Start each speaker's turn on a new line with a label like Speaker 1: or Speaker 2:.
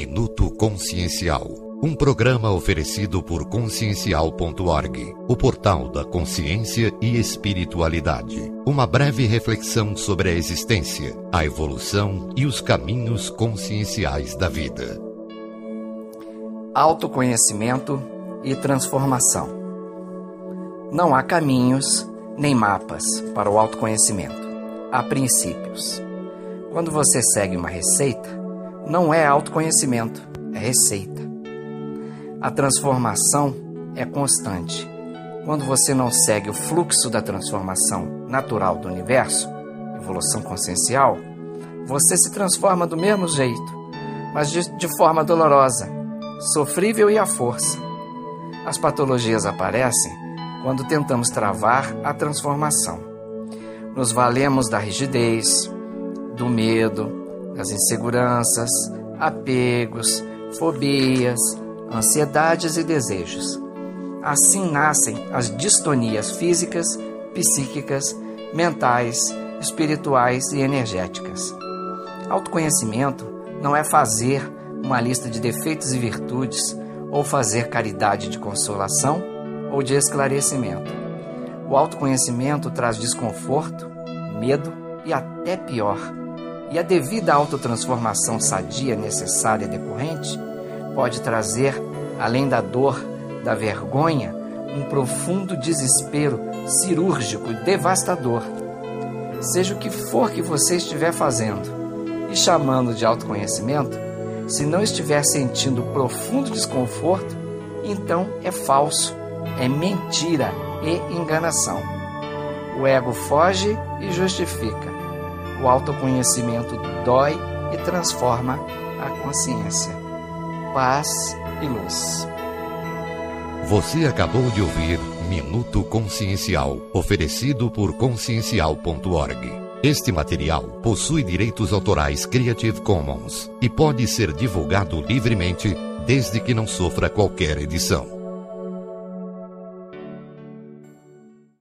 Speaker 1: Minuto Consciencial. Um programa oferecido por consciencial.org, o portal da consciência e espiritualidade. Uma breve reflexão sobre a existência, a evolução e os caminhos conscienciais da vida.
Speaker 2: Autoconhecimento e transformação. Não há caminhos nem mapas para o autoconhecimento. Há princípios. Quando você segue uma receita, não é autoconhecimento, é receita. A transformação é constante. Quando você não segue o fluxo da transformação natural do universo, evolução consciencial, você se transforma do mesmo jeito, mas de, de forma dolorosa, sofrível e à força. As patologias aparecem quando tentamos travar a transformação. Nos valemos da rigidez, do medo, das inseguranças, apegos, fobias, ansiedades e desejos. Assim nascem as distonias físicas, psíquicas, mentais, espirituais e energéticas. Autoconhecimento não é fazer uma lista de defeitos e virtudes ou fazer caridade de consolação ou de esclarecimento. O autoconhecimento traz desconforto, medo e até pior. E a devida autotransformação sadia necessária decorrente pode trazer, além da dor, da vergonha, um profundo desespero cirúrgico e devastador. Seja o que for que você estiver fazendo e chamando de autoconhecimento, se não estiver sentindo profundo desconforto, então é falso é mentira e enganação. O ego foge e justifica. O autoconhecimento dói e transforma a consciência. Paz e luz.
Speaker 1: Você acabou de ouvir Minuto Consciencial, oferecido por consciencial.org. Este material possui direitos autorais Creative Commons e pode ser divulgado livremente desde que não sofra qualquer edição.